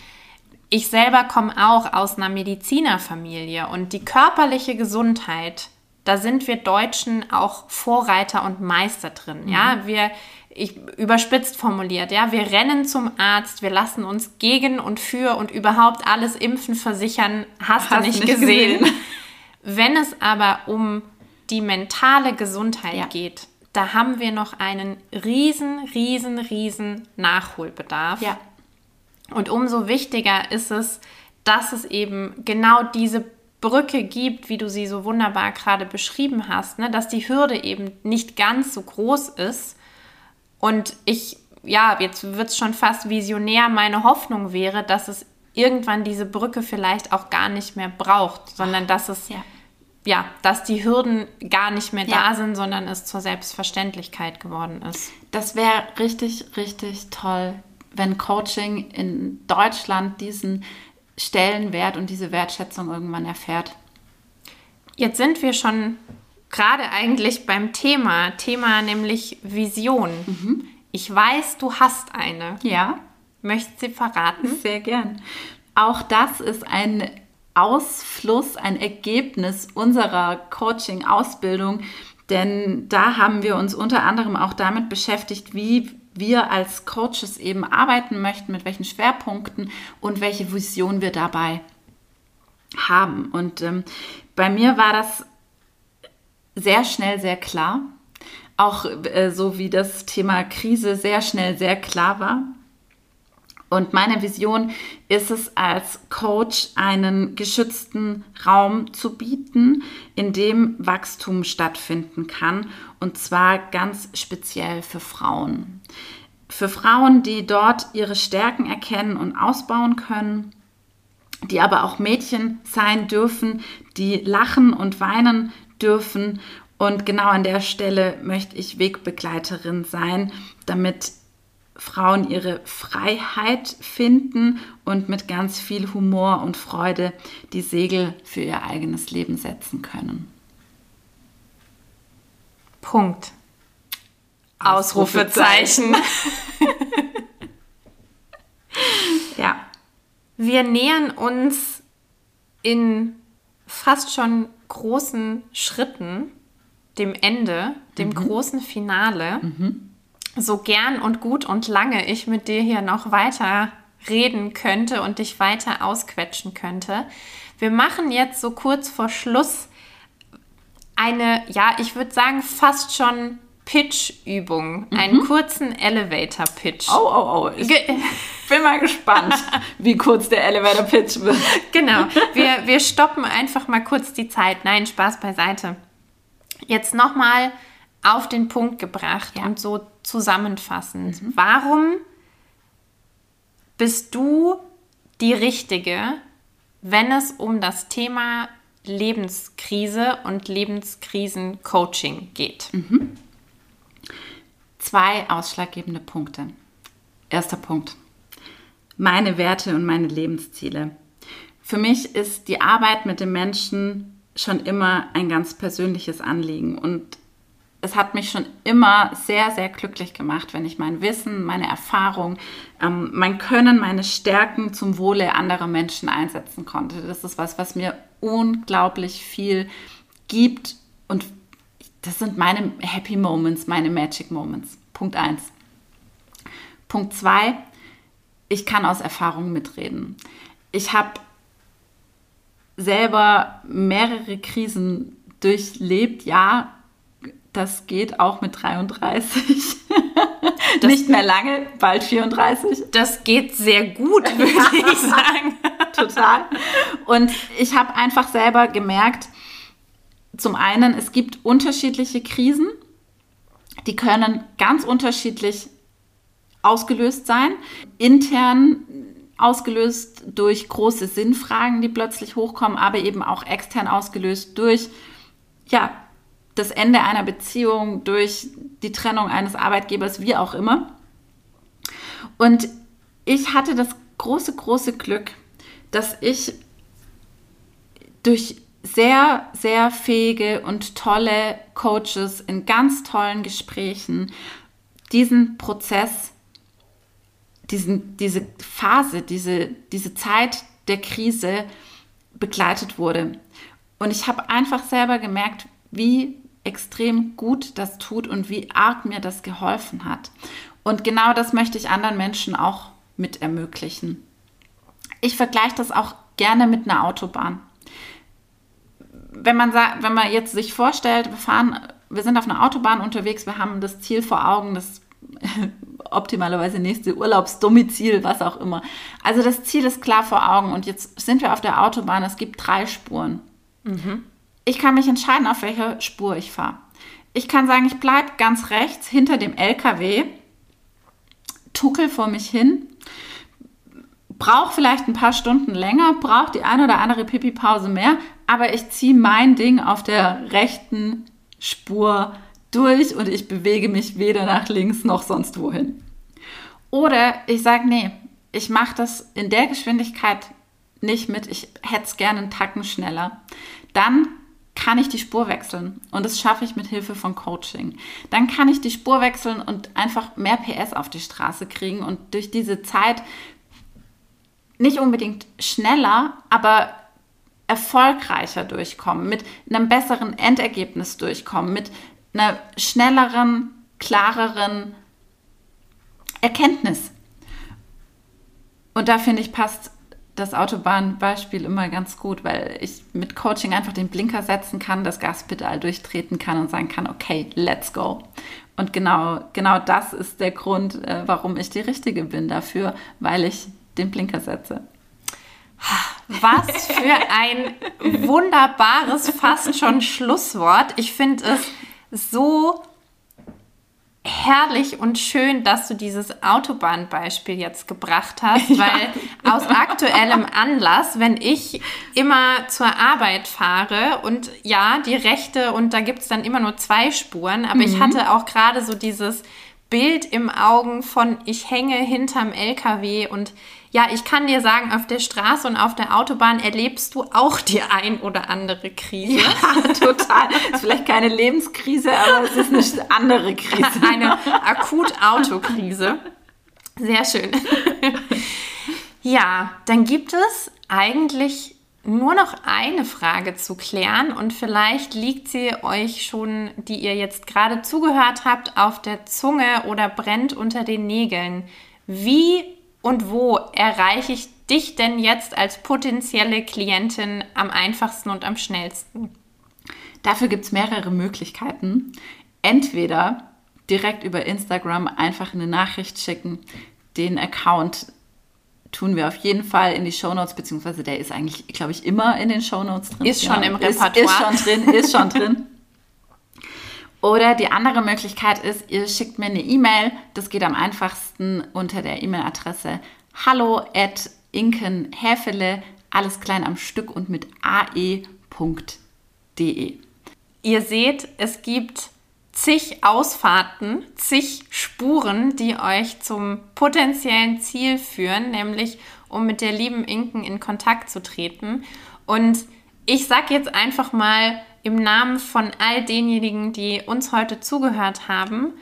ich selber komme auch aus einer Medizinerfamilie und die körperliche Gesundheit, da sind wir Deutschen auch Vorreiter und Meister drin. Mhm. Ja, wir ich überspitzt formuliert, ja, wir rennen zum Arzt, wir lassen uns gegen und für und überhaupt alles impfen, versichern, hast, hast du nicht, nicht gesehen. gesehen. Wenn es aber um die mentale Gesundheit ja. geht, da haben wir noch einen riesen, riesen, riesen Nachholbedarf. Ja. Und umso wichtiger ist es, dass es eben genau diese Brücke gibt, wie du sie so wunderbar gerade beschrieben hast, ne? dass die Hürde eben nicht ganz so groß ist und ich, ja, jetzt wird es schon fast visionär, meine Hoffnung wäre, dass es irgendwann diese Brücke vielleicht auch gar nicht mehr braucht, sondern dass es, ja, ja dass die Hürden gar nicht mehr ja. da sind, sondern es zur Selbstverständlichkeit geworden ist. Das wäre richtig, richtig toll, wenn Coaching in Deutschland diesen Stellenwert und diese Wertschätzung irgendwann erfährt. Jetzt sind wir schon gerade eigentlich beim Thema, Thema nämlich Vision. Mhm. Ich weiß, du hast eine. Ja. Möchtest sie verraten? Sehr gern. Auch das ist ein Ausfluss, ein Ergebnis unserer Coaching-Ausbildung, denn da haben wir uns unter anderem auch damit beschäftigt, wie wir als Coaches eben arbeiten möchten, mit welchen Schwerpunkten und welche Vision wir dabei haben. Und ähm, bei mir war das sehr schnell sehr klar. Auch äh, so wie das Thema Krise sehr schnell sehr klar war. Und meine Vision ist es, als Coach einen geschützten Raum zu bieten, in dem Wachstum stattfinden kann. Und zwar ganz speziell für Frauen. Für Frauen, die dort ihre Stärken erkennen und ausbauen können, die aber auch Mädchen sein dürfen, die lachen und weinen dürfen. Und genau an der Stelle möchte ich Wegbegleiterin sein, damit Frauen ihre Freiheit finden und mit ganz viel Humor und Freude die Segel für ihr eigenes Leben setzen können. Punkt. Ausrufezeichen. ja. Wir nähern uns in fast schon großen Schritten dem Ende, dem mhm. großen Finale. Mhm. So gern und gut und lange ich mit dir hier noch weiter reden könnte und dich weiter ausquetschen könnte. Wir machen jetzt so kurz vor Schluss eine, ja, ich würde sagen, fast schon Pitch-Übung, mhm. einen kurzen Elevator-Pitch. Oh, oh, oh. Ich bin mal gespannt, wie kurz der Elevator-Pitch wird. Genau. Wir, wir stoppen einfach mal kurz die Zeit. Nein, Spaß beiseite. Jetzt nochmal auf den Punkt gebracht ja. und so zusammenfassend. Mhm. Warum bist du die Richtige, wenn es um das Thema Lebenskrise und Lebenskrisen-Coaching geht? Mhm. Zwei ausschlaggebende Punkte. Erster Punkt. Meine Werte und meine Lebensziele. Für mich ist die Arbeit mit den Menschen schon immer ein ganz persönliches Anliegen und es hat mich schon immer sehr, sehr glücklich gemacht, wenn ich mein Wissen, meine Erfahrung, ähm, mein Können, meine Stärken zum Wohle anderer Menschen einsetzen konnte. Das ist was, was mir unglaublich viel gibt und das sind meine Happy Moments, meine Magic Moments. Punkt 1. Punkt 2, ich kann aus Erfahrung mitreden. Ich habe selber mehrere Krisen durchlebt. Ja, das geht auch mit 33. Nicht mehr lange, bald 34. Das geht sehr gut, würde ich sagen. Total. Und ich habe einfach selber gemerkt, zum einen, es gibt unterschiedliche Krisen, die können ganz unterschiedlich ausgelöst sein. Intern ausgelöst durch große Sinnfragen, die plötzlich hochkommen, aber eben auch extern ausgelöst durch ja, das Ende einer Beziehung, durch die Trennung eines Arbeitgebers, wie auch immer. Und ich hatte das große, große Glück, dass ich durch sehr, sehr fähige und tolle Coaches in ganz tollen Gesprächen diesen Prozess, diesen, diese Phase, diese, diese Zeit der Krise begleitet wurde. Und ich habe einfach selber gemerkt, wie extrem gut das tut und wie arg mir das geholfen hat. Und genau das möchte ich anderen Menschen auch mit ermöglichen. Ich vergleiche das auch gerne mit einer Autobahn. Wenn man, wenn man jetzt sich vorstellt, wir fahren, wir sind auf einer Autobahn unterwegs, wir haben das Ziel vor Augen, das optimalerweise nächste Urlaubsdomizil, was auch immer. Also das Ziel ist klar vor Augen und jetzt sind wir auf der Autobahn, es gibt drei Spuren. Mhm ich kann mich entscheiden, auf welcher Spur ich fahre. Ich kann sagen, ich bleibe ganz rechts hinter dem LKW, tuckel vor mich hin, brauche vielleicht ein paar Stunden länger, brauche die eine oder andere Pipi-Pause mehr, aber ich ziehe mein Ding auf der rechten Spur durch und ich bewege mich weder nach links noch sonst wohin. Oder ich sage, nee, ich mache das in der Geschwindigkeit nicht mit, ich hätte es gerne einen Tacken schneller. Dann kann ich die Spur wechseln. Und das schaffe ich mit Hilfe von Coaching. Dann kann ich die Spur wechseln und einfach mehr PS auf die Straße kriegen und durch diese Zeit nicht unbedingt schneller, aber erfolgreicher durchkommen, mit einem besseren Endergebnis durchkommen, mit einer schnelleren, klareren Erkenntnis. Und da finde ich, passt das Autobahnbeispiel immer ganz gut, weil ich mit Coaching einfach den Blinker setzen kann, das Gaspedal durchtreten kann und sagen kann, okay, let's go. Und genau, genau das ist der Grund, äh, warum ich die Richtige bin dafür, weil ich den Blinker setze. Was für ein wunderbares, fast schon Schlusswort. Ich finde es so herrlich und schön, dass du dieses Autobahnbeispiel jetzt gebracht hast, ja. weil aus aktuellem Anlass, wenn ich immer zur Arbeit fahre und ja, die rechte und da gibt es dann immer nur zwei Spuren, aber mhm. ich hatte auch gerade so dieses Bild im Augen von ich hänge hinterm LKW und ja, ich kann dir sagen, auf der Straße und auf der Autobahn erlebst du auch die ein oder andere Krise. Ja, total. ist vielleicht keine Lebenskrise, aber es ist eine andere Krise. Eine Akut-Autokrise. Sehr schön. Ja, dann gibt es eigentlich nur noch eine Frage zu klären und vielleicht liegt sie euch schon, die ihr jetzt gerade zugehört habt, auf der Zunge oder brennt unter den Nägeln. Wie und wo erreiche ich dich denn jetzt als potenzielle Klientin am einfachsten und am schnellsten? Dafür gibt es mehrere Möglichkeiten. Entweder direkt über Instagram einfach eine Nachricht schicken. Den Account tun wir auf jeden Fall in die Shownotes, beziehungsweise der ist eigentlich, glaube ich, immer in den Shownotes drin. Ist schon ja, im Repertoire. Ist, ist schon drin, ist schon drin. Oder die andere Möglichkeit ist, ihr schickt mir eine E-Mail. Das geht am einfachsten unter der E-Mail-Adresse hallo at inkenhäfele, alles klein am Stück und mit ae.de. Ihr seht, es gibt zig Ausfahrten, zig Spuren, die euch zum potenziellen Ziel führen, nämlich um mit der lieben Inken in Kontakt zu treten. Und ich sage jetzt einfach mal, im Namen von all denjenigen, die uns heute zugehört haben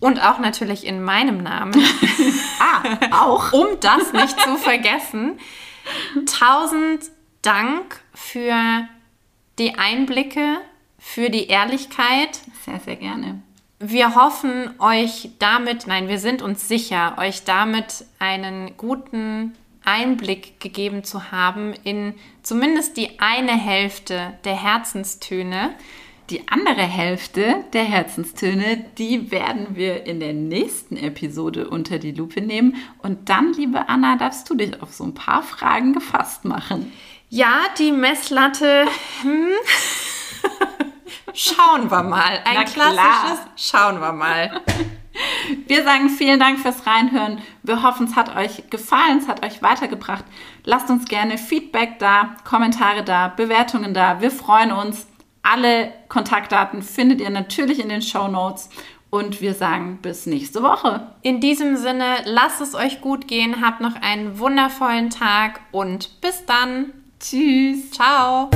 und auch natürlich in meinem Namen. ah, auch. Um das nicht zu vergessen. Tausend Dank für die Einblicke, für die Ehrlichkeit. Sehr, sehr gerne. Wir hoffen, euch damit, nein, wir sind uns sicher, euch damit einen guten Einblick gegeben zu haben in zumindest die eine Hälfte der Herzenstöne. Die andere Hälfte der Herzenstöne, die werden wir in der nächsten Episode unter die Lupe nehmen. Und dann, liebe Anna, darfst du dich auf so ein paar Fragen gefasst machen. Ja, die Messlatte. Hm. Schauen wir mal. Ein klassisches Schauen wir mal. Wir sagen vielen Dank fürs Reinhören. Wir hoffen, es hat euch gefallen, es hat euch weitergebracht. Lasst uns gerne Feedback da, Kommentare da, Bewertungen da. Wir freuen uns. Alle Kontaktdaten findet ihr natürlich in den Show Notes. Und wir sagen bis nächste Woche. In diesem Sinne, lasst es euch gut gehen, habt noch einen wundervollen Tag und bis dann. Tschüss. Ciao.